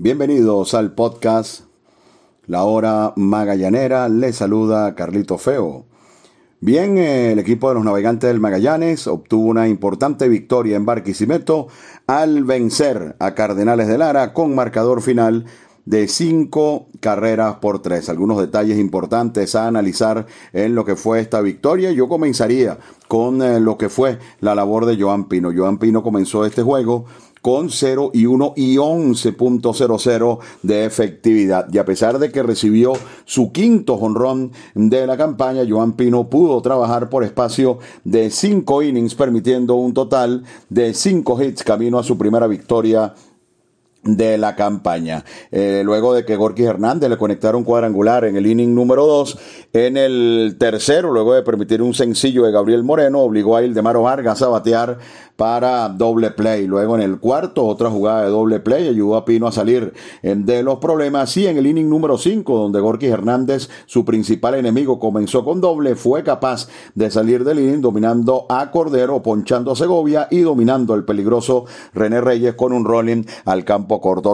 Bienvenidos al podcast La Hora Magallanera. Les saluda Carlito Feo. Bien, el equipo de los navegantes del Magallanes obtuvo una importante victoria en Barquisimeto al vencer a Cardenales de Lara con marcador final de cinco carreras por tres. Algunos detalles importantes a analizar en lo que fue esta victoria. Yo comenzaría con eh, lo que fue la labor de Joan Pino. Joan Pino comenzó este juego con 0 y 1 y 11.00 de efectividad. Y a pesar de que recibió su quinto jonrón de la campaña, Joan Pino pudo trabajar por espacio de 5 innings, permitiendo un total de 5 hits camino a su primera victoria de la campaña. Eh, luego de que Gorky Hernández le conectaron cuadrangular en el inning número 2, en el tercero, luego de permitir un sencillo de Gabriel Moreno, obligó a Ildemaro Vargas a batear para doble play. Luego en el cuarto, otra jugada de doble play ayudó a Pino a salir eh, de los problemas. Y en el inning número 5, donde Gorky Hernández, su principal enemigo, comenzó con doble, fue capaz de salir del inning dominando a Cordero, ponchando a Segovia y dominando el peligroso René Reyes con un rolling al campo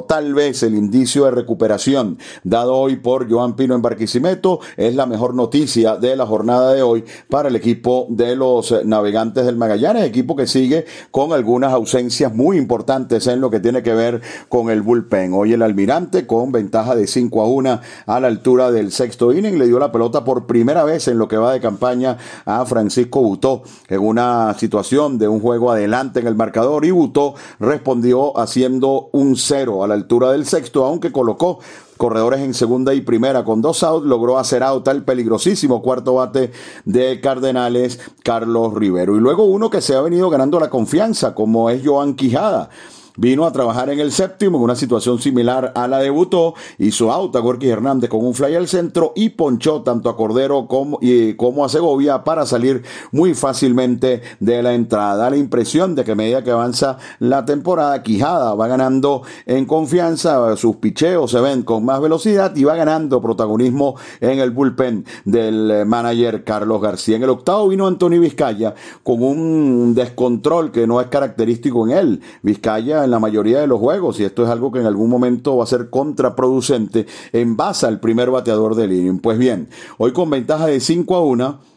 Tal vez el indicio de recuperación dado hoy por Joan Pino en Barquisimeto es la mejor noticia de la jornada de hoy para el equipo de los navegantes del Magallanes, equipo que sigue con algunas ausencias muy importantes en lo que tiene que ver con el bullpen. Hoy el almirante con ventaja de 5 a 1 a la altura del sexto inning le dio la pelota por primera vez en lo que va de campaña a Francisco Butó en una situación de un juego adelante en el marcador y Butó respondió haciendo un cero a la altura del sexto, aunque colocó corredores en segunda y primera con dos outs, logró hacer out al peligrosísimo cuarto bate de Cardenales, Carlos Rivero. Y luego uno que se ha venido ganando la confianza, como es Joan Quijada Vino a trabajar en el séptimo en una situación similar a la debutó, hizo auto a Gorky Hernández con un fly al centro y ponchó tanto a Cordero como, y, como a Segovia para salir muy fácilmente de la entrada. La impresión de que a medida que avanza la temporada, Quijada va ganando en confianza, sus picheos se ven con más velocidad y va ganando protagonismo en el bullpen del manager Carlos García. En el octavo vino Antonio Vizcaya con un descontrol que no es característico en él. Vizcaya en la mayoría de los juegos y esto es algo que en algún momento va a ser contraproducente en base al primer bateador del inning. Pues bien, hoy con ventaja de 5 a 1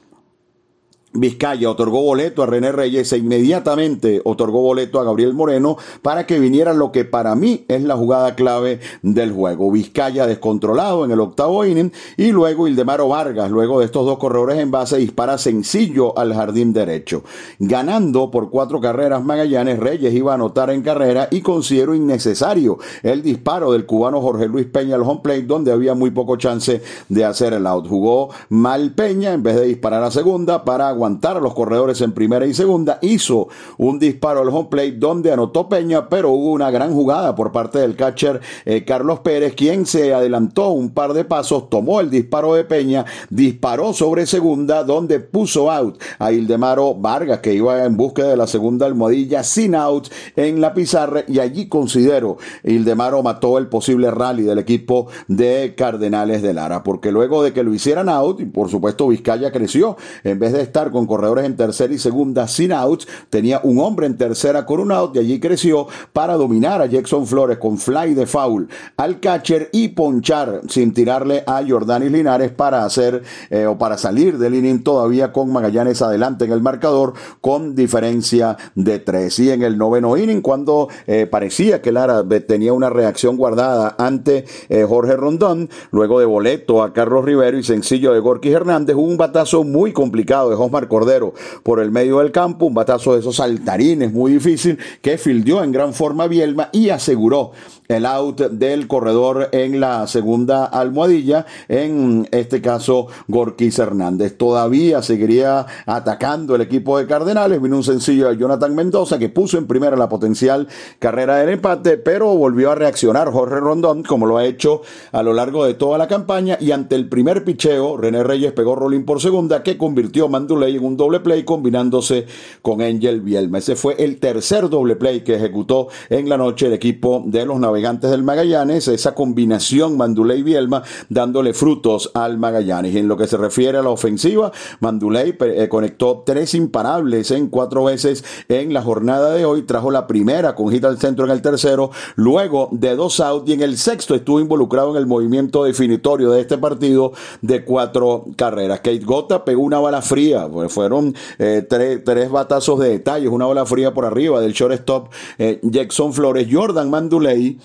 Vizcaya otorgó boleto a René Reyes e inmediatamente otorgó boleto a Gabriel Moreno para que viniera lo que para mí es la jugada clave del juego. Vizcaya descontrolado en el octavo inning y luego Ildemaro Vargas, luego de estos dos corredores en base, dispara sencillo al jardín derecho. Ganando por cuatro carreras Magallanes, Reyes iba a anotar en carrera y considero innecesario el disparo del cubano Jorge Luis Peña al home plate donde había muy poco chance de hacer el out. Jugó mal Peña en vez de disparar a segunda para aguantar a los corredores en primera y segunda, hizo un disparo al home plate donde anotó Peña, pero hubo una gran jugada por parte del catcher eh, Carlos Pérez, quien se adelantó un par de pasos, tomó el disparo de Peña, disparó sobre segunda, donde puso out a Ildemaro Vargas, que iba en búsqueda de la segunda almohadilla sin out en la pizarra, y allí considero Ildemaro mató el posible rally del equipo de Cardenales de Lara, porque luego de que lo hicieran out, y por supuesto Vizcaya creció, en vez de estar con corredores en tercera y segunda sin outs. Tenía un hombre en tercera con un out y allí creció para dominar a Jackson Flores con fly de foul al catcher y ponchar sin tirarle a Jordanis Linares para hacer eh, o para salir del inning todavía con Magallanes adelante en el marcador con diferencia de tres. Y en el noveno inning, cuando eh, parecía que Lara tenía una reacción guardada ante eh, Jorge Rondón, luego de boleto a Carlos Rivero y sencillo de Gorky Hernández, hubo un batazo muy complicado de Cordero por el medio del campo, un batazo de esos saltarines muy difícil que fildió en gran forma Bielma y aseguró el out del corredor en la segunda almohadilla, en este caso Gorquís Hernández. Todavía seguiría atacando el equipo de Cardenales, vino un sencillo de Jonathan Mendoza que puso en primera la potencial carrera del empate, pero volvió a reaccionar Jorge Rondón como lo ha hecho a lo largo de toda la campaña y ante el primer picheo René Reyes pegó rolling por segunda que convirtió Mandulé play en un doble play combinándose con Angel Bielma. Ese fue el tercer doble play que ejecutó en la noche el equipo de los navegantes del Magallanes, esa combinación Manduley Bielma dándole frutos al Magallanes. Y en lo que se refiere a la ofensiva, Manduley eh, conectó tres imparables en cuatro veces en la jornada de hoy, trajo la primera con hit al centro en el tercero, luego de dos out y en el sexto estuvo involucrado en el movimiento definitorio de este partido de cuatro carreras. Kate Gota pegó una bala fría, pues fueron eh, tres, tres, batazos de detalles, una bala fría por arriba del shortstop eh, Jackson Flores, Jordan Manduley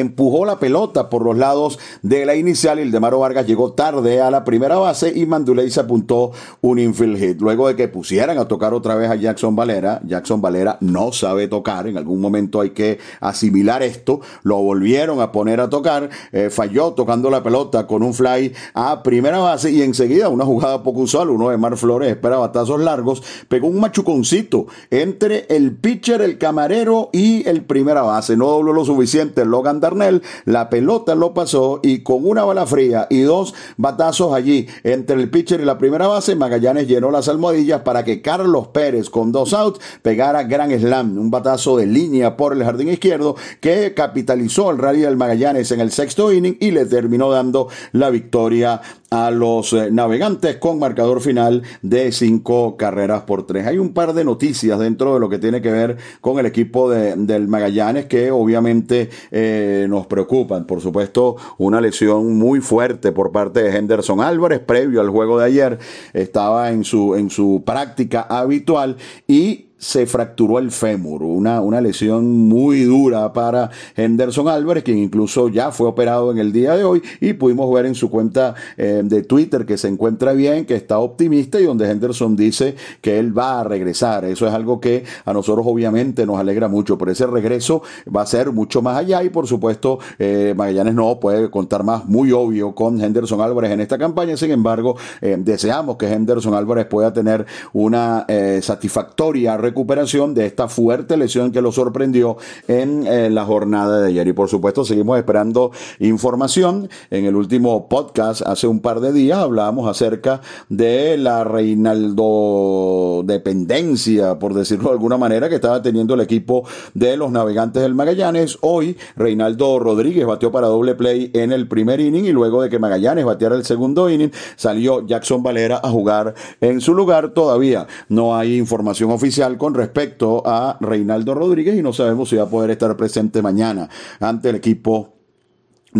empujó la pelota por los lados de la inicial y el de Maro Vargas llegó tarde a la primera base y Manduley se apuntó un infield hit. Luego de que pusieran a tocar otra vez a Jackson Valera, Jackson Valera no sabe tocar, en algún momento hay que asimilar esto, lo volvieron a poner a tocar, eh, falló tocando la pelota con un fly a primera base y enseguida una jugada poco usual, uno de Mar Flores espera batazos largos, pegó un machuconcito entre el pitcher, el camarero y el primera base, no dobló lo suficiente, Logan la pelota lo pasó y con una bala fría y dos batazos allí entre el pitcher y la primera base, Magallanes llenó las almohadillas para que Carlos Pérez con dos outs pegara gran slam, un batazo de línea por el jardín izquierdo que capitalizó el rally del Magallanes en el sexto inning y le terminó dando la victoria a los eh, navegantes con marcador final de cinco carreras por tres. Hay un par de noticias dentro de lo que tiene que ver con el equipo de, del Magallanes que obviamente eh, nos preocupan. Por supuesto, una lesión muy fuerte por parte de Henderson Álvarez previo al juego de ayer. Estaba en su, en su práctica habitual y se fracturó el fémur, una, una lesión muy dura para Henderson Álvarez, quien incluso ya fue operado en el día de hoy y pudimos ver en su cuenta eh, de Twitter que se encuentra bien, que está optimista y donde Henderson dice que él va a regresar. Eso es algo que a nosotros obviamente nos alegra mucho, pero ese regreso va a ser mucho más allá y por supuesto eh, Magallanes no puede contar más, muy obvio, con Henderson Álvarez en esta campaña. Sin embargo, eh, deseamos que Henderson Álvarez pueda tener una satisfactoria recuperación de esta fuerte lesión que lo sorprendió en eh, la jornada de ayer. Y por supuesto seguimos esperando información. En el último podcast hace un par de días hablábamos acerca de la Reinaldo dependencia, por decirlo de alguna manera, que estaba teniendo el equipo de los navegantes del Magallanes. Hoy Reinaldo Rodríguez bateó para doble play en el primer inning y luego de que Magallanes bateara el segundo inning, salió Jackson Valera a jugar en su lugar. Todavía no hay información oficial con respecto a Reinaldo Rodríguez y no sabemos si va a poder estar presente mañana ante el equipo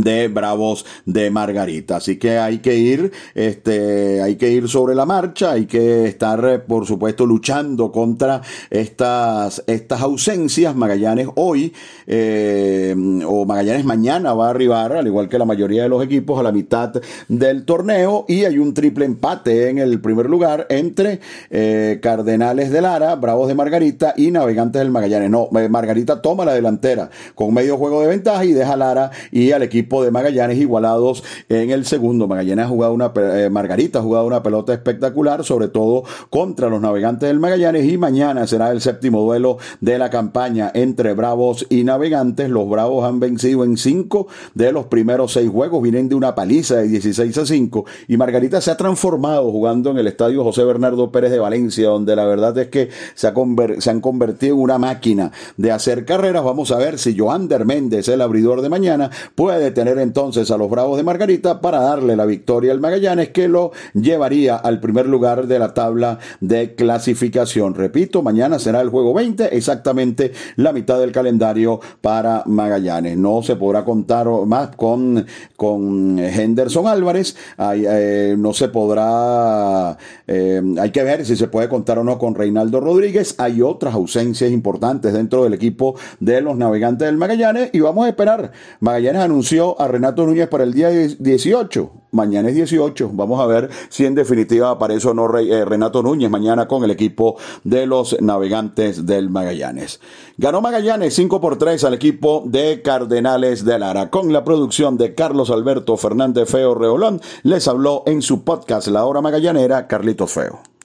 de Bravos de Margarita. Así que hay que ir, este, hay que ir sobre la marcha, hay que estar, eh, por supuesto, luchando contra estas, estas ausencias. Magallanes hoy, eh, o Magallanes mañana va a arribar, al igual que la mayoría de los equipos, a la mitad del torneo y hay un triple empate en el primer lugar entre eh, Cardenales de Lara, Bravos de Margarita y Navegantes del Magallanes. No, Margarita toma la delantera con medio juego de ventaja y deja a Lara y al equipo de Magallanes igualados en el segundo. Magallanes ha jugado una, eh, Margarita ha jugado una pelota espectacular, sobre todo contra los navegantes del Magallanes y mañana será el séptimo duelo de la campaña entre Bravos y Navegantes. Los Bravos han vencido en cinco de los primeros seis juegos, vienen de una paliza de 16 a 5 y Margarita se ha transformado jugando en el estadio José Bernardo Pérez de Valencia, donde la verdad es que se, se han convertido en una máquina de hacer carreras. Vamos a ver si Joander Méndez, el abridor de mañana, puede tener entonces a los Bravos de Margarita para darle la victoria al Magallanes que lo llevaría al primer lugar de la tabla de clasificación. Repito, mañana será el juego 20, exactamente la mitad del calendario para Magallanes. No se podrá contar más con, con Henderson Álvarez, eh, no se podrá, eh, hay que ver si se puede contar o no con Reinaldo Rodríguez. Hay otras ausencias importantes dentro del equipo de los navegantes del Magallanes y vamos a esperar. Magallanes anunció a Renato Núñez para el día 18. Mañana es 18. Vamos a ver si en definitiva aparece o no eh, Renato Núñez mañana con el equipo de los navegantes del Magallanes. Ganó Magallanes 5 por 3 al equipo de Cardenales de Lara. Con la producción de Carlos Alberto Fernández Feo Reolón, les habló en su podcast La Hora Magallanera Carlito Feo.